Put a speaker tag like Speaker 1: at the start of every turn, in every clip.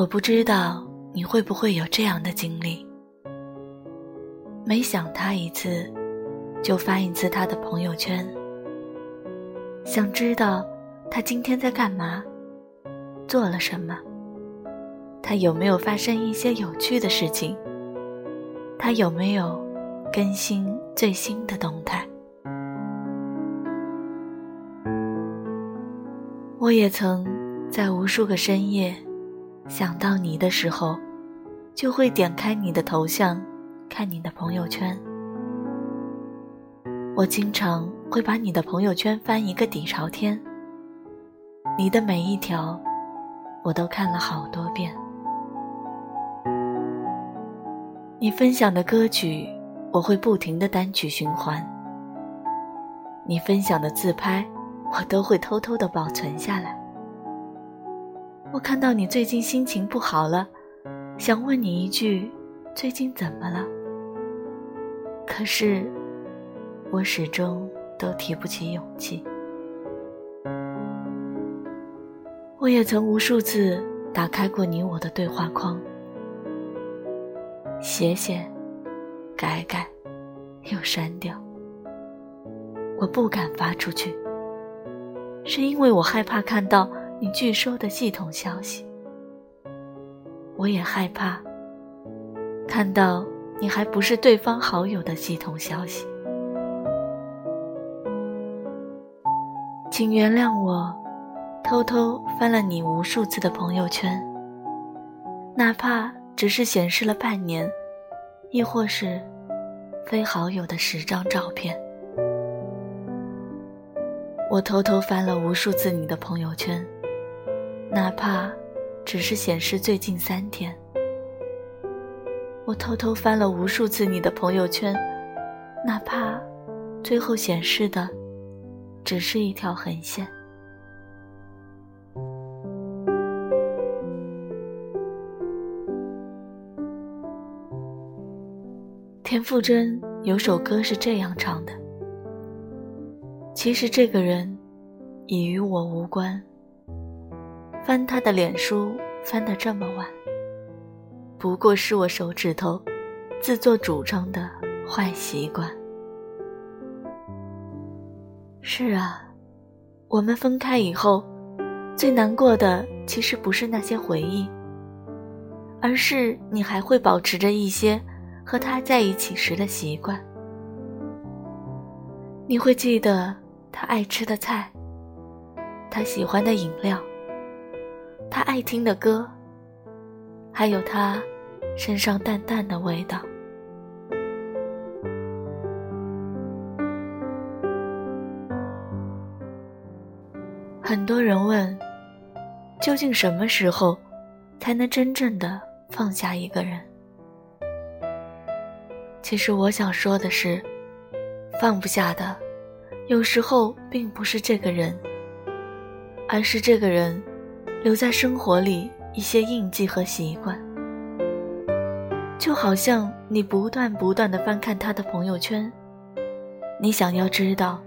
Speaker 1: 我不知道你会不会有这样的经历：每想他一次，就翻一次他的朋友圈，想知道他今天在干嘛，做了什么，他有没有发生一些有趣的事情，他有没有更新最新的动态。我也曾在无数个深夜想到你的时候，就会点开你的头像，看你的朋友圈。我经常会把你的朋友圈翻一个底朝天，你的每一条我都看了好多遍。你分享的歌曲，我会不停的单曲循环。你分享的自拍。我都会偷偷的保存下来。我看到你最近心情不好了，想问你一句：最近怎么了？可是，我始终都提不起勇气。我也曾无数次打开过你我的对话框，写写，改改，又删掉。我不敢发出去。是因为我害怕看到你拒收的系统消息，我也害怕看到你还不是对方好友的系统消息。请原谅我，偷偷翻了你无数次的朋友圈，哪怕只是显示了半年，亦或是非好友的十张照片。我偷偷翻了无数次你的朋友圈，哪怕只是显示最近三天。我偷偷翻了无数次你的朋友圈，哪怕最后显示的只是一条横线。田馥甄有首歌是这样唱的。其实这个人，已与我无关。翻他的脸书，翻得这么晚，不过是我手指头自作主张的坏习惯。是啊，我们分开以后，最难过的其实不是那些回忆，而是你还会保持着一些和他在一起时的习惯。你会记得。他爱吃的菜，他喜欢的饮料，他爱听的歌，还有他身上淡淡的味道。很多人问，究竟什么时候才能真正的放下一个人？其实我想说的是，放不下的。有时候并不是这个人，而是这个人留在生活里一些印记和习惯。就好像你不断不断的翻看他的朋友圈，你想要知道，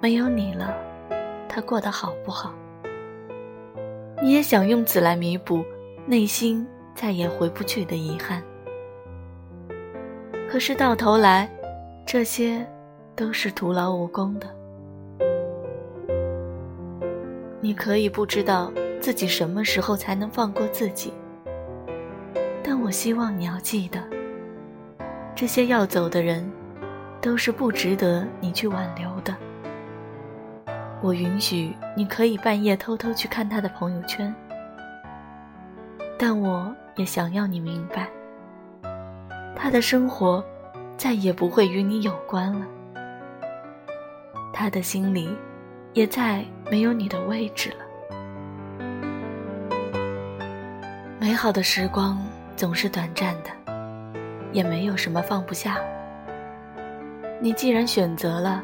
Speaker 1: 没有你了，他过得好不好？你也想用此来弥补内心再也回不去的遗憾。可是到头来，这些。都是徒劳无功的。你可以不知道自己什么时候才能放过自己，但我希望你要记得，这些要走的人，都是不值得你去挽留的。我允许你可以半夜偷偷去看他的朋友圈，但我也想要你明白，他的生活再也不会与你有关了。他的心里，也再没有你的位置了。美好的时光总是短暂的，也没有什么放不下。你既然选择了，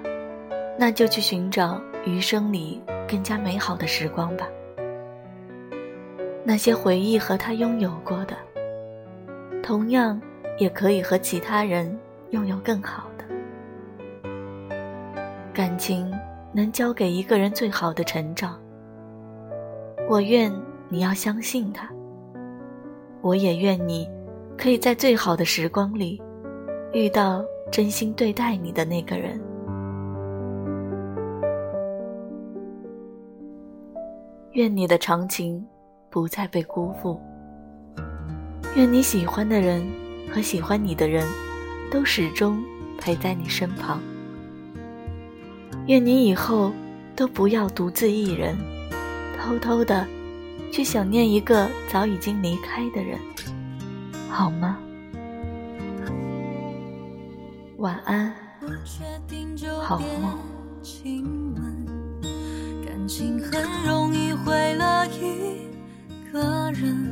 Speaker 1: 那就去寻找余生里更加美好的时光吧。那些回忆和他拥有过的，同样也可以和其他人拥有更好的。感情能教给一个人最好的成长。我愿你要相信他，我也愿你可以在最好的时光里遇到真心对待你的那个人。愿你的长情不再被辜负。愿你喜欢的人和喜欢你的人都始终陪在你身旁。愿你以后都不要独自一人，偷偷的去想念一个早已经离开的人，好吗？晚安，好梦。
Speaker 2: 感情很容易毁了一个人。